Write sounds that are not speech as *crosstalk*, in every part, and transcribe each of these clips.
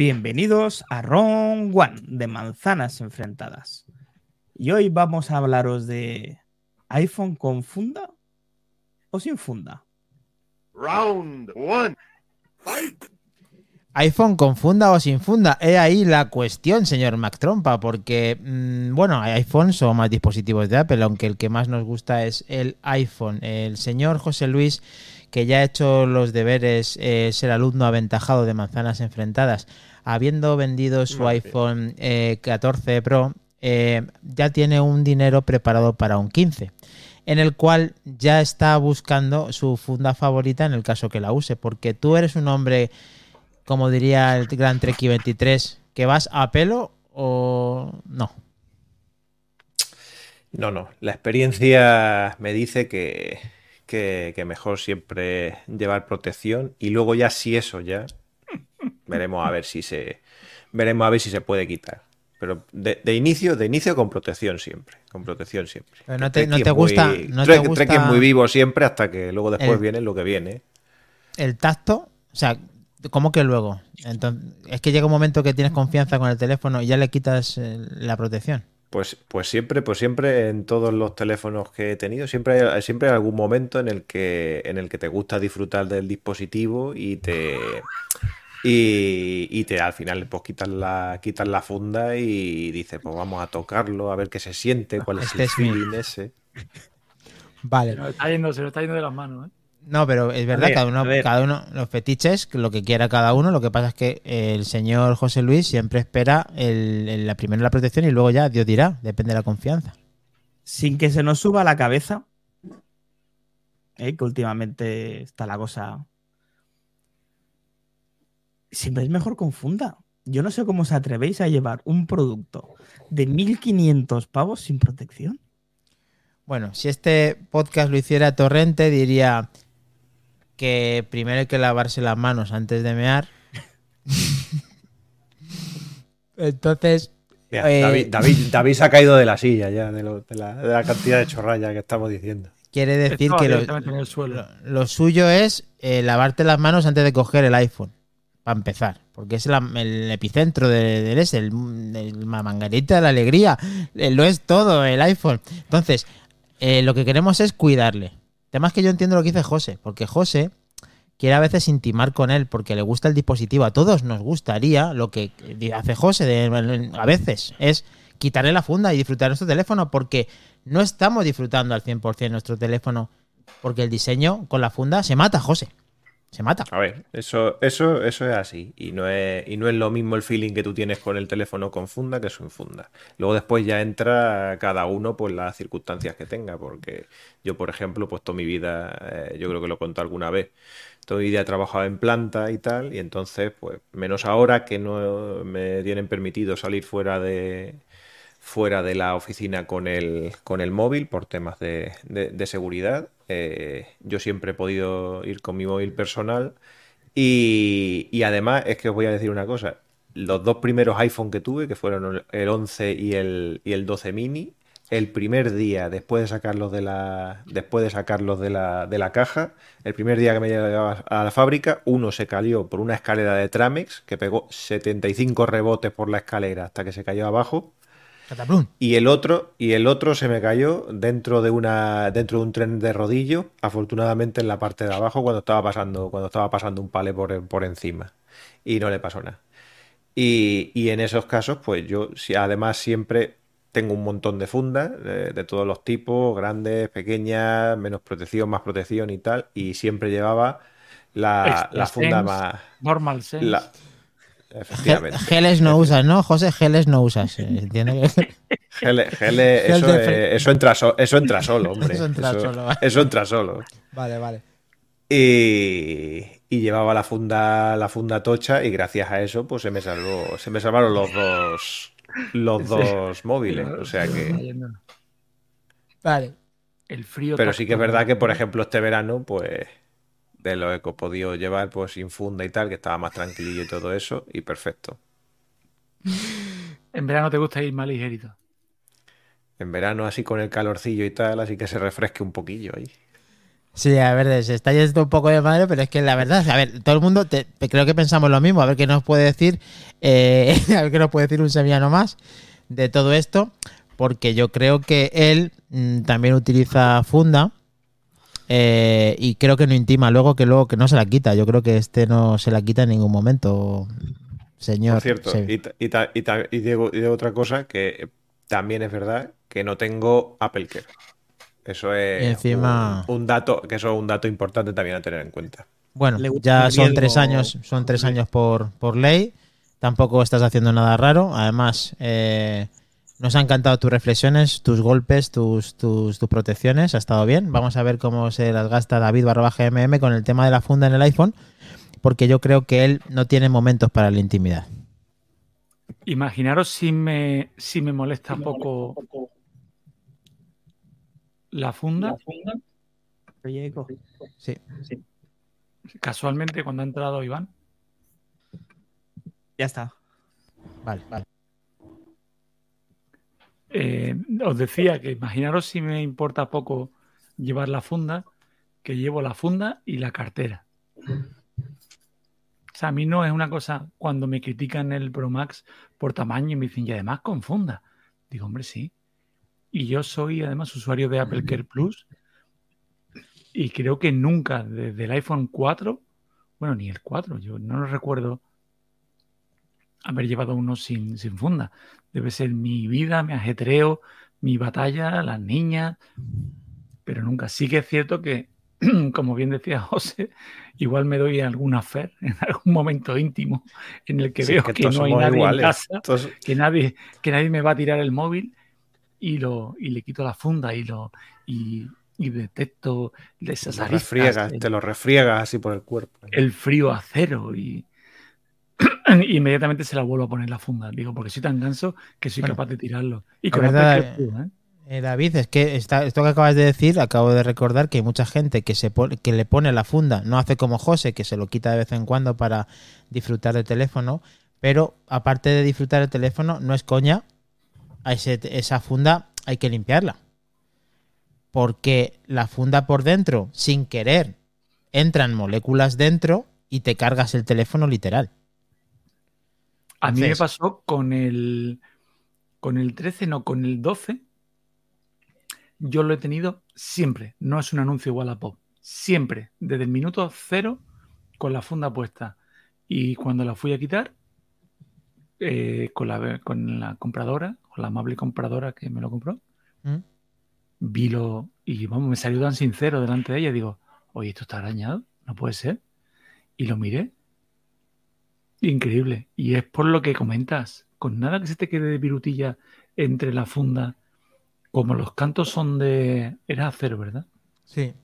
Bienvenidos a Ron One de Manzanas Enfrentadas. Y hoy vamos a hablaros de iPhone con funda o sin funda. Round one. iPhone con funda o sin funda. He ahí la cuestión, señor Mac Trompa, porque, mm, bueno, iPhone son más dispositivos de Apple, aunque el que más nos gusta es el iPhone. El señor José Luis, que ya ha hecho los deberes, es el alumno aventajado de Manzanas Enfrentadas, habiendo vendido su iPhone eh, 14 Pro, eh, ya tiene un dinero preparado para un 15 en el cual ya está buscando su funda favorita en el caso que la use, porque tú eres un hombre, como diría el Gran Treki 23, que vas a pelo o no. No, no. La experiencia me dice que, que, que mejor siempre llevar protección y luego ya si eso ya veremos a ver si se veremos a ver si se puede quitar. Pero de, de inicio, de inicio con protección siempre, con protección siempre. Pero no te- no te gusta- muy- no te gusta es muy vivo siempre hasta que luego después el- viene lo que viene. El tacto, o sea, ¿cómo que luego? Entonces, es que llega un momento que tienes confianza con el teléfono y ya le quitas eh, la protección. Pues, pues siempre, pues siempre en todos los teléfonos que he tenido, siempre hay, siempre hay algún momento en el que, en el que te gusta disfrutar del dispositivo y te y, y te al final pues quitas la, quitas la funda y dices, pues vamos a tocarlo, a ver qué se siente, cuál es Este el es mi- feeling ese. Vale. Se está yendo, se nos está yendo de las manos, ¿eh? No, pero es verdad, ver, cada uno, a ver. cada uno, los fetiches, lo que quiera cada uno, lo que pasa es que el señor José Luis siempre espera el, el- la primera la protección y luego ya Dios dirá, depende de la confianza. Sin que se nos suba la cabeza. ¿eh? Que últimamente está la cosa. Siempre es mejor con funda. Yo no sé cómo os atrevéis a llevar un producto de 1500 pavos sin protección. Bueno, si este podcast lo hiciera Torrente, diría que primero hay que lavarse las manos antes de mear. *laughs* Entonces, Mira, Eh, David, David, David se ha caído de la silla ya, de, lo- de la, de la cantidad de chorralla que estamos diciendo. quiere decir que lo suyo es eh, lavarte las manos antes de coger el iPhone, para empezar, porque es el epicentro de- del es, el, el mangarita de la alegría, lo es todo el iPhone. Entonces, eh, lo que queremos es cuidarle. Además que yo entiendo lo que dice José, porque José quiere a veces intimar con él porque le gusta el dispositivo. A todos nos gustaría lo que hace José de- a veces, es quitarle la funda y disfrutar nuestro teléfono porque no estamos disfrutando al 100% nuestro teléfono porque el diseño con la funda se mata, José. Se mata. A ver, eso, eso, eso es así. Y no es, y no es lo mismo el feeling que tú tienes con el teléfono con funda que sin funda. Luego después ya entra cada uno por las circunstancias que tenga. Porque yo, por ejemplo, pues toda mi vida, eh, yo creo que lo contado alguna vez, toda mi vida he trabajado en planta y tal. Y entonces, pues, menos ahora que no me tienen permitido salir fuera de fuera de la oficina con el, con el móvil por temas de, de- seguridad. Eh, yo siempre he podido ir con mi móvil personal y, y además es que os voy a decir una cosa. Los dos primeros iPhone que tuve, que fueron el- el 11 y el, y el 12 mini, el primer día después de sacarlos de la, después de sacarlos de la, de la caja, el primer día que me llegaba a la fábrica, uno se cayó por una escalera de Tramex que pegó 75 rebotes por la escalera hasta que se cayó abajo. Cataplum. Y el otro, y el otro se me cayó dentro de una, dentro de un tren de rodillo, afortunadamente en la parte de abajo, cuando estaba pasando, cuando estaba pasando un palé por, por encima. Y no le pasó nada. Y, y en esos casos, pues yo si- además siempre tengo un montón de fundas eh, de todos los tipos, grandes, pequeñas, menos protección, más protección y tal. Y siempre llevaba la, la funda Sense, más. Normal sense. la- efectivamente. Geles no usas, ¿no? José, geles no usas. ¿Entiendes? *laughs* Gele- gele, *laughs* Gel eso, de eh, fre- eso entra so- eso entra solo, *laughs* hombre. Eso entra solo, vale. eso entra solo. vale, vale. Y, y llevaba la funda, la funda tocha, y gracias a eso, pues se me salvó, se me salvaron los dos, los Sí. dos móviles. O sea que. Vale. El frío. Pero sí que es verdad que, por ejemplo, este verano, pues de lo que he podido llevar, pues sin funda y tal, que estaba más tranquilillo y todo eso, y perfecto. En verano te gusta ir más ligerito. En verano, así con el calorcillo y tal, así que se refresque un poquillo ahí. Sí, a ver, se está yendo un poco de madre, pero es que la verdad, a ver, todo el mundo te- creo que pensamos lo mismo, a ver qué nos puede decir, eh, *laughs* a ver qué nos puede decir un sevillano más de todo esto, porque yo creo que él mm, también utiliza funda eh, y creo que no intima luego que luego que no se la quita, yo creo que este no se la quita en ningún momento, señor. Por cierto, Sí. y, ta- y, y, y digo, y digo otra cosa que también es verdad que no tengo Apple Care. Eso es encima- un, un dato, que eso es un dato importante también a tener en cuenta. Bueno, ya son tres años, son tres años por, por ley. Tampoco estás haciendo nada raro. Además, eh, nos han encantado tus reflexiones, tus golpes, tus, tus, tus protecciones. Ha estado bien. Vamos a ver cómo se las gasta David barra GMM con el tema de la funda en el iPhone. Porque yo creo que él no tiene momentos para la intimidad. Imaginaros si me, si me molesta poco la funda. Oye, Eco, Sí. Casualmente, cuando ha entrado Iván, Ya está. Vale, vale. eh, os decía que imaginaros si me importa poco llevar la funda, que llevo la funda y la cartera. O sea, a mí no es una cosa cuando me critican el Pro Max por tamaño y me dicen, y además con funda. Digo, hombre, sí. Y yo soy además usuario de Apple Care Plus y creo que nunca desde el iPhone 4, bueno, ni el 4, yo no lo recuerdo haber llevado uno sin, sin funda. Debe ser mi vida, mi ajetreo, mi batalla, las niñas, pero nunca. Sí que es cierto que, *clears throat* como bien decía *laughs* José, igual me doy alguna fer *laughs* en algún momento íntimo en el que Sí, veo que, no hay nadie iguales. en casa, Todos- que nadie, que nadie me va a tirar el móvil y lo y le quito la funda y lo y, y detecto de esas lo aristas, refriegas, el- te lo refriegas así por el cuerpo. el frío a cero y *clears throat* inmediatamente se la vuelvo a poner la funda. Digo, porque soy tan ganso que soy Bueno, capaz de tirarlo. Y con verdad, Plus, ¿eh? Eh, David, es que está- esto que acabas de decir, acabo de recordar que hay mucha gente que, se pone- que le pone la funda, no hace como José, que se lo quita de vez en cuando para disfrutar del teléfono, pero aparte de disfrutar del teléfono, no es coña, a ese- esa funda hay que limpiarla. Porque la funda por dentro, sin querer, entran moléculas dentro y te cargas el teléfono literal. A mí me pasó con el con el 13, no, con el 12. Yo lo he tenido siempre. No es un anuncio igual a pop. Siempre, desde el minuto cero, con la funda puesta. Y cuando la fui a quitar, eh, con, la, con la compradora, con la amable compradora que me lo compró, ¿Mm? vi lo. Y vamos, me salió tan sincero delante de ella. Digo, oye, esto está arañado, no puede ser. Y lo miré. Increíble. Y es por lo que comentas. Con nada que se te quede de virutilla entre la funda, como los cantos son de. Era acero, ¿verdad? Sí.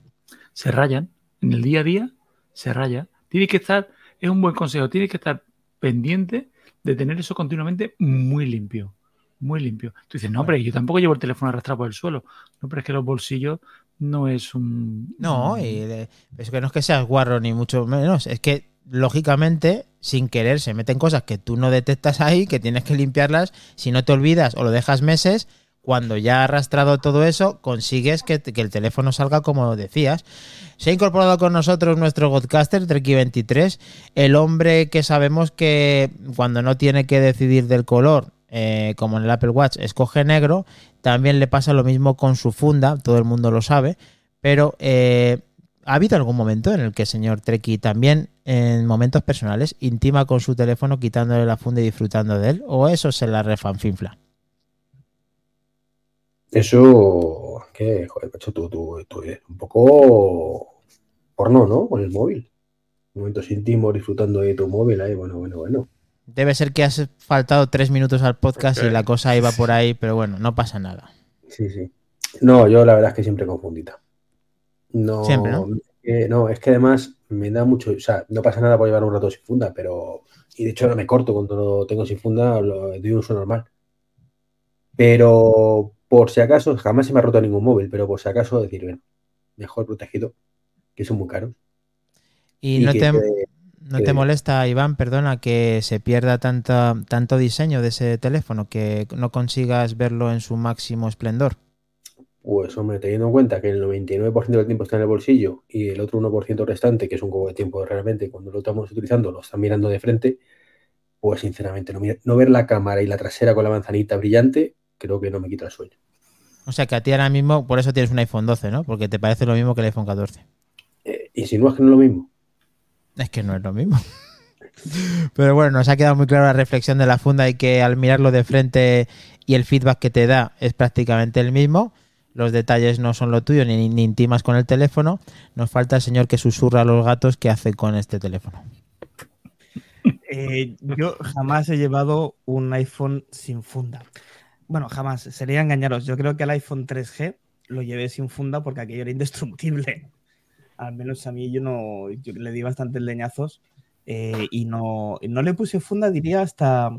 Se rayan. En el día a día se raya. Tienes que estar. Es un buen consejo. Tienes que estar pendiente de tener eso continuamente muy limpio. Muy limpio. Tú dices, no, pero yo tampoco llevo el teléfono arrastrado por el suelo. No, pero es que los bolsillos no es un. No, y de- es que no es que seas guarro ni mucho menos, es que lógicamente, sin querer, se meten cosas que tú no detectas ahí, que tienes que limpiarlas, si no te olvidas o lo dejas meses, cuando ya ha arrastrado todo eso, consigues que, el teléfono salga como decías. Se ha incorporado con nosotros nuestro podcaster, Treki23, el hombre que sabemos que cuando no tiene que decidir del color, eh, como en el Apple Watch, escoge negro, también le pasa lo mismo con su funda, todo el mundo lo sabe, pero eh, ¿ha habido algún momento en el que el señor Treki también, en momentos personales, intima con su teléfono quitándole la funda y disfrutando de él? ¿O eso se la refanfinfla? Eso, que, joder, macho, tú, tú, tú eres un poco porno, ¿no? Con el móvil. Momentos íntimos disfrutando de tu móvil ahí, bueno, bueno, bueno. Debe ser que has faltado tres minutos al podcast y la cosa iba por ahí, pero bueno, no pasa nada. Sí, sí. No, yo la verdad es que siempre confundita. No, Siempre, ¿no? eh, no, es que además me da mucho, o sea, no pasa nada por llevar un rato sin funda, pero, y de hecho no me corto cuando lo tengo sin funda, lo doy un uso normal. Pero por si acaso, jamás se me ha roto ningún móvil, pero por si acaso decir, bueno, mejor protegido, que son muy caros. Y, no te, no te molesta, Iván, perdona, que se pierda tanta, tanto diseño de ese teléfono, que no consigas verlo en su máximo esplendor. Pues hombre, teniendo en cuenta que el 99% del tiempo está en el bolsillo y el otro 1% restante, que es un poco de tiempo realmente, cuando lo estamos utilizando, lo están mirando de frente, pues sinceramente no, ver la cámara y la trasera con la manzanita brillante, creo que no me quita el sueño. O sea que a ti ahora mismo, por eso tienes un iPhone 12, ¿no? Porque te parece lo mismo que el iPhone 14. Eh, ¿Insinúas que no es lo mismo? Es que no es lo mismo. *laughs* Pero bueno, nos ha quedado muy clara la reflexión de la funda y que al mirarlo de frente y el feedback que te da es prácticamente el mismo. Los detalles no son lo tuyo ni, ni intimas con el teléfono. Nos falta el señor que susurra a los gatos que hace con este teléfono. Eh, yo jamás he llevado un iPhone sin funda. Bueno, jamás. Sería engañaros. Yo creo que el iPhone 3G lo llevé sin funda porque aquello era indestructible. *laughs* Al menos a mí yo no le di bastantes leñazos eh, y no, no le puse funda, diría, hasta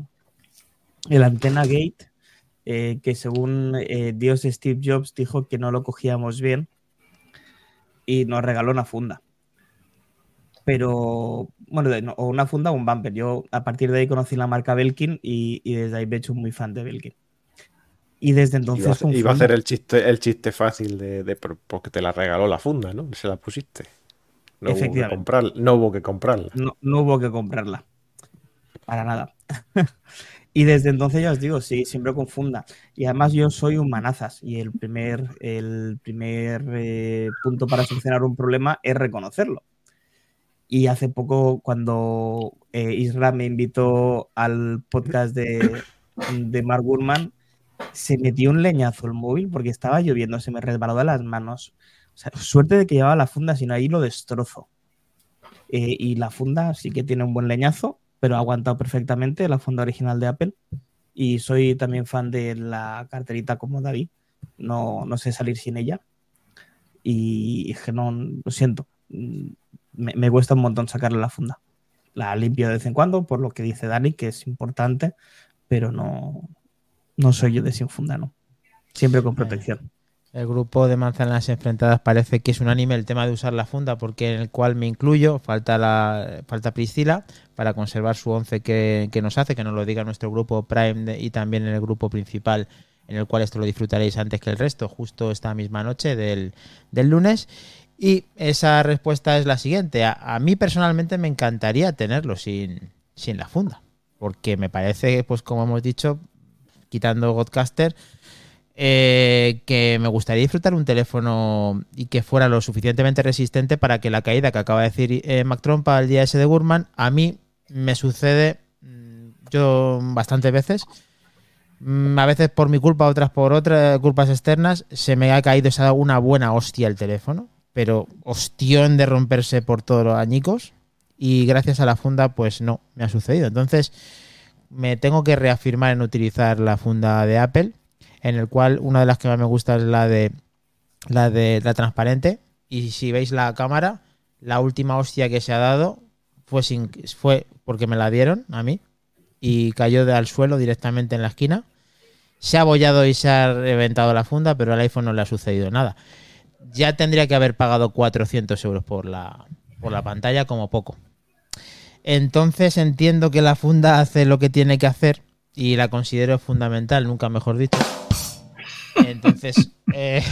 el Antena Gate, eh, que según eh, Dios Steve Jobs dijo que no lo cogíamos bien y nos regaló una funda pero bueno, de- no, o una funda o un bumper. Yo a partir de ahí conocí la marca Belkin y, y desde ahí me he hecho muy fan de Belkin. Y desde entonces Iba, iba a hacer el chiste, el chiste fácil de, de- por- porque te la regaló la funda, ¿no? Se la pusiste. No hubo que, comprar, no hubo que comprarla. no, no hubo que comprarla. Para nada. *laughs* y desde entonces ya os digo, sí, siempre con funda. Y además yo soy un manazas y el primer, el primer eh, punto para solucionar un problema es reconocerlo. Y hace poco, cuando eh, Isra me invitó al podcast de, de Mark Gurman, se metió un leñazo el móvil porque estaba lloviendo, se me resbaló de las manos. O sea, suerte de que llevaba la funda, si no ahí lo destrozo. Eh, y la funda sí que tiene un buen leñazo, pero ha aguantado perfectamente la funda original de Apple. Y soy también fan de la carterita como David. No, no sé salir sin ella. Y es que no, lo siento. Mm, Me, me cuesta un montón sacarle la funda. La limpio de vez en cuando, por lo que dice Dani, que es importante, pero no, no soy yo de sin funda, no. Siempre con protección. El grupo de manzanas enfrentadas parece que es unánime el tema de usar la funda, porque en el cual me incluyo, falta la falta Priscila para conservar su once que, que nos hace, que nos lo diga nuestro grupo Prime y también en el grupo principal, en el cual esto lo disfrutaréis antes que el resto, justo esta misma noche del, del lunes. Y esa respuesta es la siguiente. A, a mí personalmente me encantaría tenerlo sin, sin la funda, porque me parece, pues como hemos dicho, quitando Godcaster, eh, que me gustaría disfrutar un teléfono y que fuera lo suficientemente resistente para que la caída que acaba de decir eh, Mac Trompa el día ese de Gurman, a mí me sucede mm, yo bastantes veces. Mm, A veces por mi culpa, otras por otras culpas externas, se me ha caído, dado una buena hostia el teléfono, pero hostión de romperse por todos los añicos. Y gracias a la funda, pues no, me ha sucedido. Entonces, me tengo que reafirmar en utilizar la funda de Apple en el cual una de las que más me gusta es la de la de la transparente. Y si veis la cámara la última hostia que se ha dado fue sin fue porque me la dieron a mí y cayó al suelo directamente en la esquina. Se ha abollado y se ha reventado la funda pero al iPhone no le ha sucedido nada. Ya tendría que haber pagado 400 euros por la por la pantalla como poco. Entonces entiendo que la funda hace lo que tiene que hacer y la considero fundamental, nunca mejor dicho. Entonces, *laughs* eh,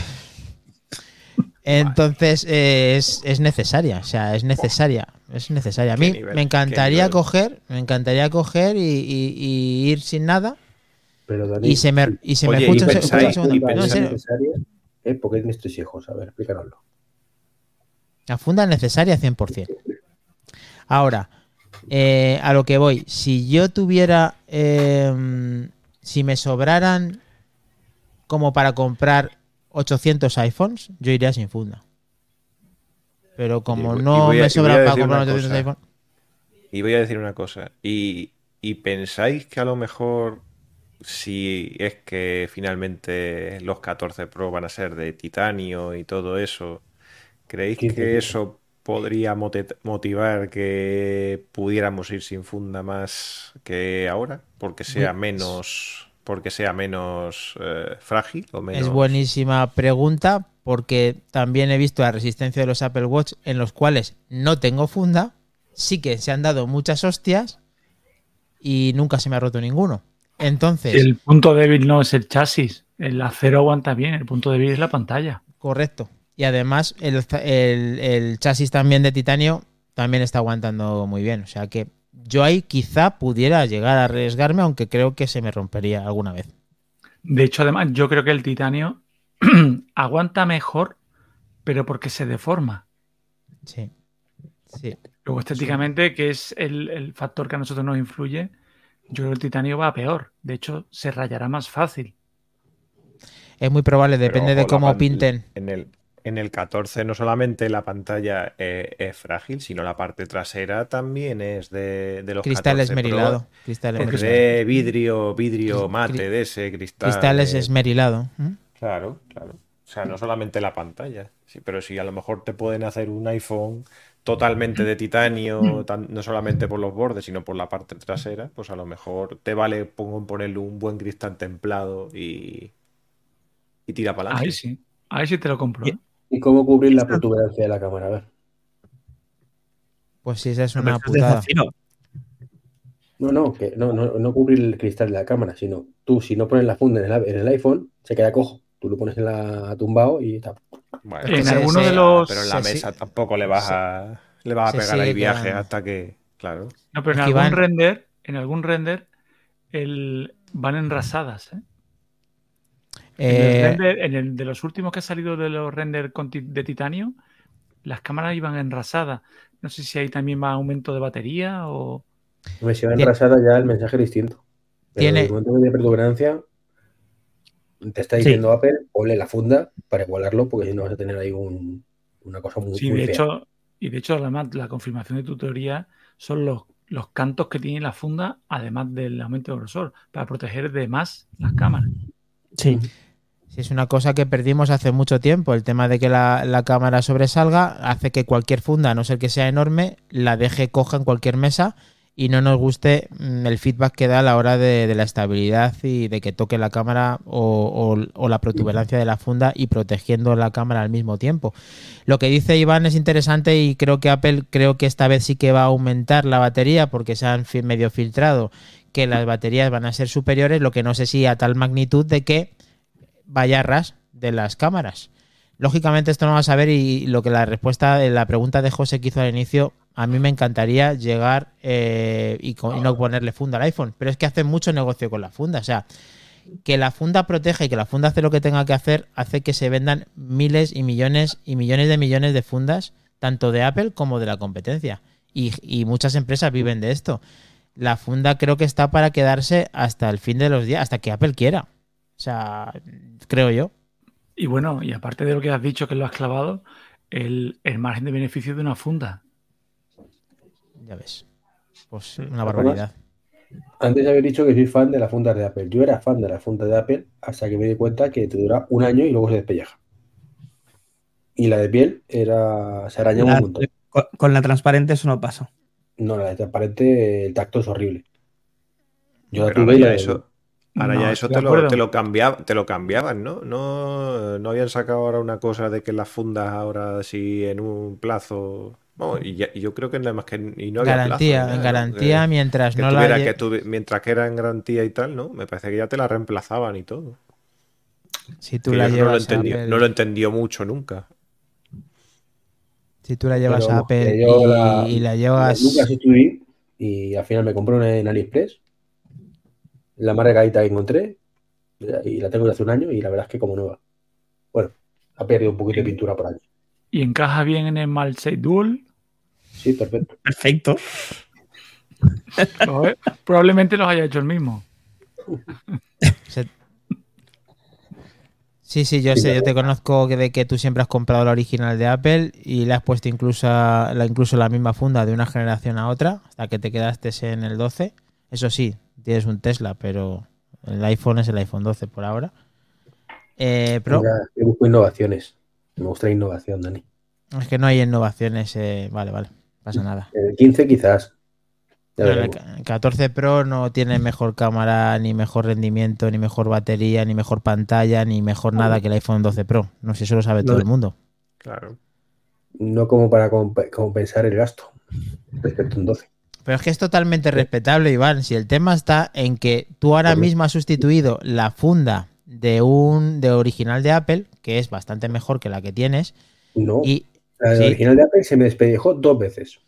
entonces eh, es, es necesaria, o sea, es necesaria, es necesaria. A mí me encantaría coger, me encantaría coger y, y- y ir sin nada Pero Dani, y se me, y se me escucha y pensáis- escucha un segundo. y No, en pensáis- serio, necesaria, ¿eh? porque tienes tres hijos. A ver, explícanoslo. La funda es necesaria 100%. Ahora, eh, a lo que voy. Si yo tuviera. eh, si me sobraran como para comprar 800 iPhones, yo iría sin funda. Pero como Y- no a- me sobra para comprar una 800 cosa. iPhones. Y voy a decir una cosa. Y, y pensáis que a lo mejor, si es que finalmente los 14 Pro van a ser de titanio y todo eso, ¿creéis 15 que eso podría motivar que pudiéramos ir sin funda más que ahora? Porque sea Muy- menos, porque sea menos eh, frágil o menos. Es buenísima pregunta porque también he visto la resistencia de los Apple Watch en los cuales no tengo funda, sí que se han dado muchas hostias y nunca se me ha roto ninguno. Entonces, El punto débil no es el chasis. El acero aguanta bien, el punto débil es la pantalla. correcto. Y además, el, el- el chasis también de titanio también está aguantando muy bien. O sea que yo ahí quizá pudiera llegar a arriesgarme, aunque creo que se me rompería alguna vez. De hecho, además, yo creo que el titanio *clears throat* aguanta mejor, pero porque se deforma. Sí. Sí. Luego, estéticamente, que es el, el factor que a nosotros nos influye, yo creo que el titanio va peor. De hecho, se rayará más fácil. Es muy probable, depende de ojo, cómo pinten. En el, en el 14 no solamente la pantalla eh, es frágil, sino la parte trasera también es de, de los Cristal 14 Pro. esmerilado. Cristal Es esmerilado. de vidrio, vidrio Cri- mate de ese cristal. Cristal es eh, esmerilado. ¿Mm? Claro, claro. O sea, no solamente la pantalla, sí, pero si a lo mejor te pueden hacer un iPhone totalmente de titanio, tan- no solamente por los bordes, sino por la parte trasera, pues a lo mejor te vale pongo, ponerle un buen cristal templado y, y tira para adelante. Ahí sí. Ahí sí te lo compro. ¿eh? ¿Y cómo cubrir la protuberancia de la cámara? A ver. Pues sí, esa es una putada. No, no, que no, no, no cubrir el cristal de la cámara, sino tú, si no pones la funda en el, en el iPhone, se queda cojo. Tú lo pones en la tumbado y está. Bueno, En alguno de los. pero en la mesa tampoco le vas a le vas a pegar viajes quedando. hasta que, claro. No, pero en Aquí algún van- render, en algún render, el, van enrasadas. ¿eh? En, el Eh, render- en el de los últimos que ha salido de los render de titanio, las cámaras iban enrasadas. No sé si ahí también va aumento de batería o. Me si va enrasada ya el mensaje es distinto. Pero Tiene- en el momento tiene protuberancia, te está diciendo Apple, ponle la funda para igualarlo, porque si no vas a tener ahí un- una cosa muy, Sí, muy de fea. hecho, y de hecho, además, la confirmación de tu teoría son los, los cantos que tiene la funda, además del aumento de grosor, para proteger de más las cámaras. Sí. Sí, es una cosa que perdimos hace mucho tiempo. El tema de que la, la cámara sobresalga hace que cualquier funda, a no ser que sea enorme, la deje coja en cualquier mesa y no nos guste mm, el feedback que da a la hora de, de la estabilidad y de que toque la cámara o, o- o la protuberancia de la funda y protegiendo la cámara al mismo tiempo. Lo que dice Iván es interesante y creo que Apple creo que esta vez sí que va a aumentar la batería porque se han medio filtrado que las baterías van a ser superiores, lo que no sé si a tal magnitud de que vaya a ras de las cámaras. Lógicamente esto no va a saber y lo que la respuesta, la pregunta de José que hizo al inicio, a mí me encantaría llegar eh, y, co- y no ponerle funda al iPhone, pero es que hace mucho negocio con la funda, o sea, que la funda protege y que la funda hace lo que tenga que hacer, hace que se vendan miles y millones y millones de millones de fundas, tanto de Apple como de la competencia. Y muchas empresas viven de esto. La funda creo que está para quedarse hasta el fin de los días, hasta que Apple quiera. O sea, creo yo. Y bueno, y aparte de lo que has dicho que lo has clavado, el, el margen de beneficio de una funda. Ya ves. Pues una barbaridad. Antes había dicho que soy fan de las fundas de Apple. Yo era fan de las fundas de Apple hasta que me di cuenta que te dura un año y luego se despelleja. Y la de piel era se arañaba La- un montón. con, con la transparente eso no pasa. No, la de transparente, el tacto es horrible. Yo la Pero tuve y la eso, ahora No, ya eso te lo, te, lo cambiaba- te lo cambiaban, ¿no? ¿no? No habían sacado ahora una cosa de que las fundas ahora sí en un plazo... Vamos, y, ya- y yo creo que nada más que... Y no había garantía, plazo, en garantía Que- mientras que no la tuviera que tuvi- mientras que era en garantía y tal, ¿no? Me parece que ya te la reemplazaban y todo. si tú Que la yo no lo, llevas a entendió, Apple, no lo entendió mucho nunca. si tú la llevas Pero a Apple y, la- y la llevas Nunca sustituí y al final me compré una en AliExpress. La más regadita que encontré y la tengo de hace un año y la verdad es que como nueva. Bueno, ha perdido un poquito de pintura por ahí. Y encaja bien en el Malsei Dual. Sí, perfecto. Perfecto. Lo- Probablemente los haya hecho el mismo. *laughs* Sí, sí, yo Sí, sé, yo te conozco que de que tú siempre has comprado la original de Apple y le has puesto incluso la, incluso la misma funda de una generación a otra hasta que te quedaste en el 12. Eso sí, tienes un Tesla, pero el iPhone es el iPhone 12 por ahora. Eh, Pro, Ahora, yo busco innovaciones. Me gusta la innovación, Dani. es que no hay innovaciones. eh, vale, vale, pasa nada. El 15 quizás. Pero el veremos. ca- 14 Pro no tiene mejor cámara, ni mejor rendimiento, ni mejor batería, ni mejor pantalla, ni mejor nada que el iPhone 12 Pro. No sé, eso lo sabe todo el mundo. Claro. No como para comp- compensar el gasto respecto a un 12. Pero es que es totalmente respetable, Iván. Si el tema está en que tú ahora mismo has sustituido la funda de un de original de Apple, que es bastante mejor que la que tienes, No, y la sí. original de Apple se me despellejó dos veces.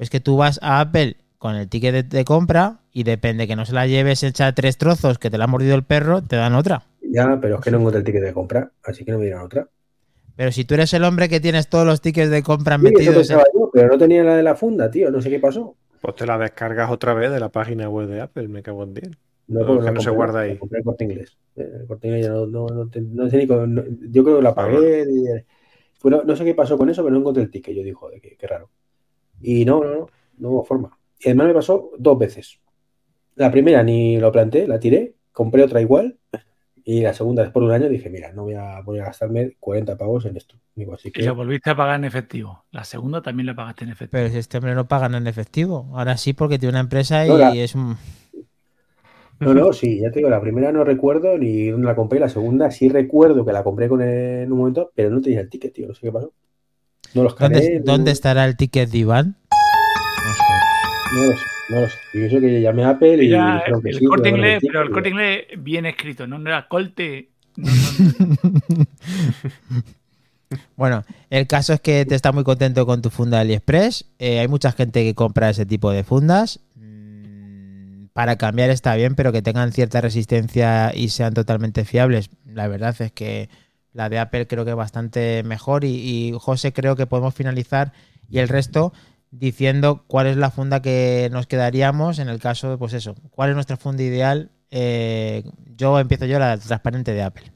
es que tú vas a Apple con el ticket de, de compra y depende que no se la lleves hecha tres trozos que te la ha mordido el perro, te dan otra. Ya, pero es que no encontré el ticket de compra, así que no me dieron otra. Pero si tú eres el hombre que tienes todos los tickets de compra Sí, eso metidos en- pensaba yo, pero no tenía la de la funda, tío. No sé qué pasó. Pues te la descargas otra vez de la página web de Apple, me cago en 10. No, porque no se guarda ahí. Compré el corte inglés. Eh, El corte inglés ya no, no, no, no sé ni no- yo creo que la pagué. y- fue- no, no sé qué pasó con eso, pero no encontré el ticket. Yo dije, joder, qué, qué raro. Y no, no, no, no hubo forma. Y además me pasó dos veces. La primera ni lo planteé, la tiré, compré otra igual. Y la segunda, después de un año, dije, mira, no voy a, voy a gastarme 40 pavos en esto. Digo, así Y que la volviste a pagar en efectivo. La segunda también la pagaste en efectivo. Pero si este hombre no pagan en efectivo. Ahora sí, porque tiene una empresa y No, la- es un. No, no, sí, ya te digo, la primera no recuerdo ni dónde la compré, la segunda sí recuerdo que la compré con el- en un momento, pero no tenía el ticket, tío, no sé qué pasó. No los ¿Dónde, no- dónde estará el ticket de Iván? No lo sé, no lo sé. Y eso que llamé a Apple y Era dijeron que el sí, corte inglés, pero el corte inglés bien escrito, no, no era corte. no, no, no. *laughs* Bueno, el caso es que te está muy contento con tu funda de AliExpress. Eh, hay mucha gente que compra ese tipo de fundas. Mm, Para cambiar está bien, pero que tengan cierta resistencia y sean totalmente fiables. La verdad es que la de Apple creo que es bastante mejor. Y, y, José, creo que podemos finalizar y el resto diciendo cuál es la funda que nos quedaríamos en el caso de, pues eso, cuál es nuestra funda ideal. Eh, yo empiezo yo la transparente de Apple.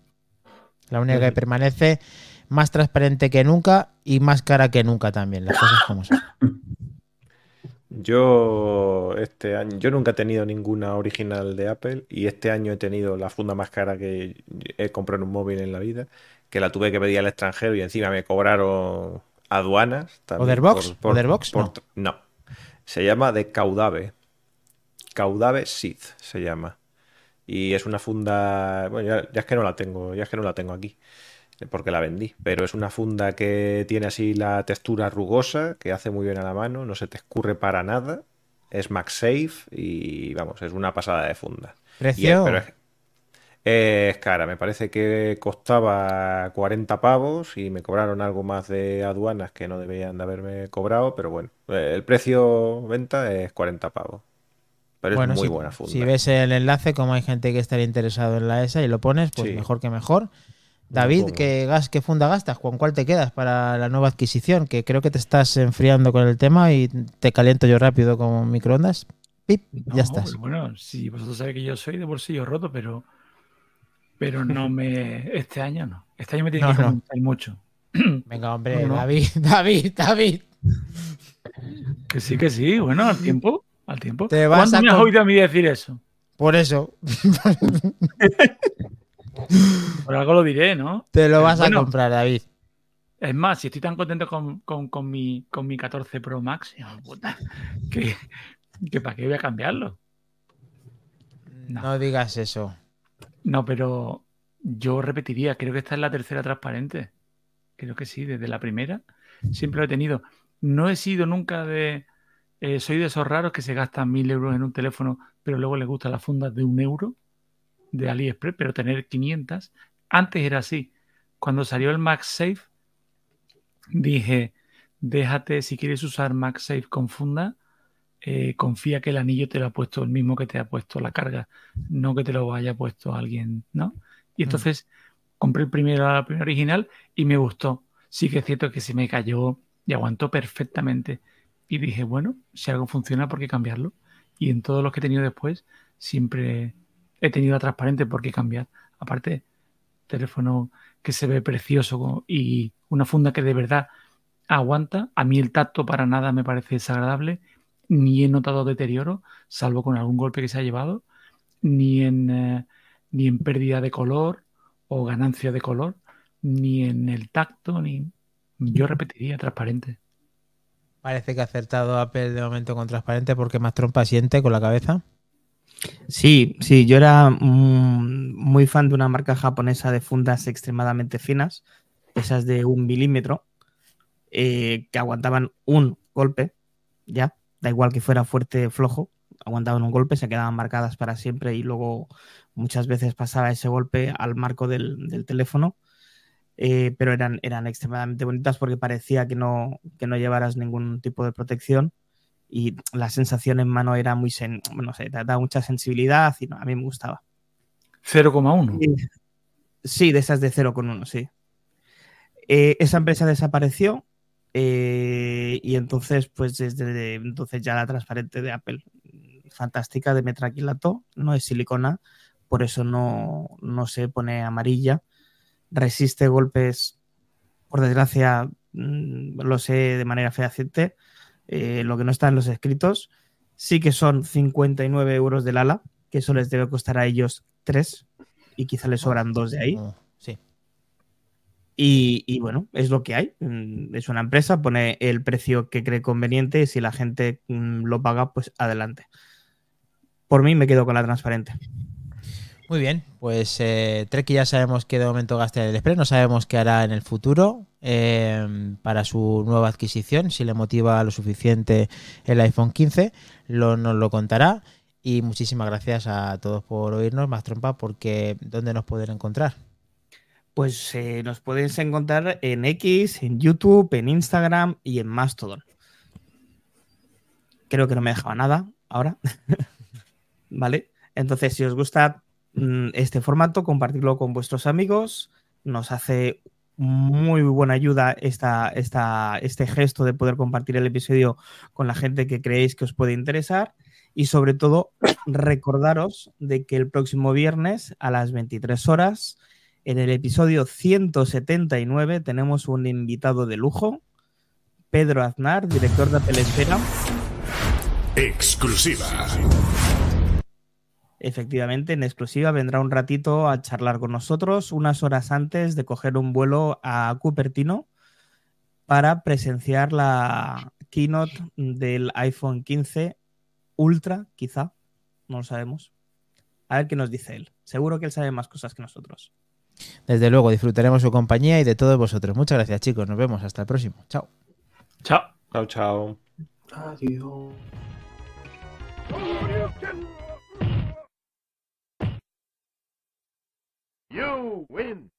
La única que permanece más transparente que nunca y más cara que nunca también, las cosas como son. *laughs* Yo este año, yo nunca he tenido ninguna original de Apple y este año he tenido la funda más cara que he comprado en un móvil en la vida, que la tuve que pedir al extranjero y encima me cobraron aduanas. también ¿Otherbox? por- por- ¿Otherbox? por- no. Se llama de Caudave. Caudave Sith se llama. Y es una funda, bueno, ya, ya es que no la tengo, ya es que no la tengo aquí porque la vendí, pero es una funda que tiene así la textura rugosa, que hace muy bien a la mano, no se te escurre para nada, es MagSafe y vamos, es una pasada de funda. Es, Precio. pero es, es cara, me parece que costaba 40 pavos y me cobraron algo más de aduanas que no deberían de haberme cobrado, pero bueno, eh, el precio venta es 40 pavos. Pero bueno, es muy si, buena funda. si ves el enlace, como hay gente que estaría interesado en la ESA y lo pones, pues Sí. mejor que mejor. David. ¿qué, gas, ¿qué funda gastas? ¿Con cuál te quedas para la nueva adquisición? Que creo que te estás enfriando con el tema y te caliento yo rápido con microondas. Pip, No, ya estás. Bueno, sí, vosotros sabéis que yo soy de bolsillo roto, pero pero no *laughs* me este año no. Este año me tiene No, que no. comentar mucho. *clears throat* Venga, hombre, No. David, *laughs* David, David. Que sí, que sí, bueno, al tiempo, al tiempo. Te vas ¿Cuándo a me has oído a mí decir eso? Por eso, *laughs* Por algo lo diré, ¿no? te lo vas Bueno. a comprar, David. Es más, si estoy tan contento con, con- con mi, con mi 14 Pro Max, puta, que, que para qué voy a cambiarlo. No. No. digas eso. No, pero yo repetiría, creo que esta es la tercera transparente. Creo que sí, desde la primera. Siempre lo he tenido. No he sido nunca de... eh, soy de esos raros que se gastan mil euros en un teléfono, pero luego les gustan las fundas de un euro de AliExpress, pero tener 500. Antes era así. Cuando salió el MagSafe, dije, déjate, si quieres usar MagSafe con funda, eh, confía que el anillo te lo ha puesto el mismo que te ha puesto la carga, no que te lo haya puesto alguien, ¿no? Y entonces compré el primero, la primera original y me gustó. Sí que es cierto que se me cayó y aguantó perfectamente. Y dije, bueno, si algo funciona, ¿por qué cambiarlo? Y en todos los que he tenido después, siempre he tenido la transparente, ¿por qué cambiar? Aparte, teléfono que se ve precioso y una funda que de verdad aguanta. A mí el tacto para nada me parece desagradable, ni he notado deterioro, salvo con algún golpe que se ha llevado, ni en, eh, ni en pérdida de color o ganancia de color, ni en el tacto, ni... Yo repetiría transparente. Parece que ha acertado Apple de momento con transparente porque más trompa siente con la cabeza. Sí, sí, yo era mm, muy fan de una marca japonesa de fundas extremadamente finas, esas de un milímetro, eh, que aguantaban un golpe, ya, Da igual que fuera fuerte o flojo, aguantaban un golpe, se quedaban marcadas para siempre y luego muchas veces pasaba ese golpe al marco del, del teléfono. Eh, pero eran, eran extremadamente bonitas porque parecía que no, que no llevaras ningún tipo de protección y la sensación en mano era muy, sen no sé, te daba mucha sensibilidad y no, a mí me gustaba. 0,1. Sí, Sí, de esas de 0,1, sí. Eh, esa empresa desapareció eh, y entonces, pues desde entonces ya la transparente de Apple, fantástica, de metraquilato, no es silicona, por eso no, no se pone amarilla, resiste golpes, por desgracia, mm, lo sé de manera fehaciente, eh, lo que no está en los escritos, sí que son 59 euros del ala, que eso les debe costar a ellos 3 y quizá les sobran 2 de ahí. Y, bueno, es lo que hay. Mm, Es una empresa, pone el precio que cree conveniente y si la gente mm, lo paga, pues adelante. Por mí me quedo con la transparente. Muy bien, pues eh, Treki ya sabemos que de momento gasta el Express, no sabemos qué hará en el futuro eh, para su nueva adquisición, si le motiva lo suficiente el iPhone 15, lo, nos lo contará. Y muchísimas gracias a todos por oírnos, más trompa, porque ¿dónde nos pueden encontrar? Pues eh, nos podéis encontrar en X, en YouTube, en Instagram y en Mastodon. Creo que no me dejaba nada ahora. *laughs* ¿Vale? Entonces, si os gusta mm, este formato, compartirlo con vuestros amigos. Nos hace muy buena ayuda esta, esta, este gesto de poder compartir el episodio con la gente que creéis que os puede interesar. Y sobre todo, *clears throat* recordaros de que el próximo viernes a las 23 horas, en el episodio 179, tenemos un invitado de lujo, Pedro Aznar, director de Apple Esfera. Exclusiva. Efectivamente, en exclusiva vendrá un ratito a charlar con nosotros unas horas antes de coger un vuelo a Cupertino para presenciar la keynote del iPhone 15 Ultra, quizá, no lo sabemos. A ver qué nos dice él. Seguro que él sabe más cosas que nosotros. Desde luego, disfrutaremos su compañía y de todos vosotros. Muchas gracias, chicos. Nos vemos. Hasta el próximo. Chao. Chao. Chao, chao. Adiós. You win.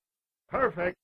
Perfect.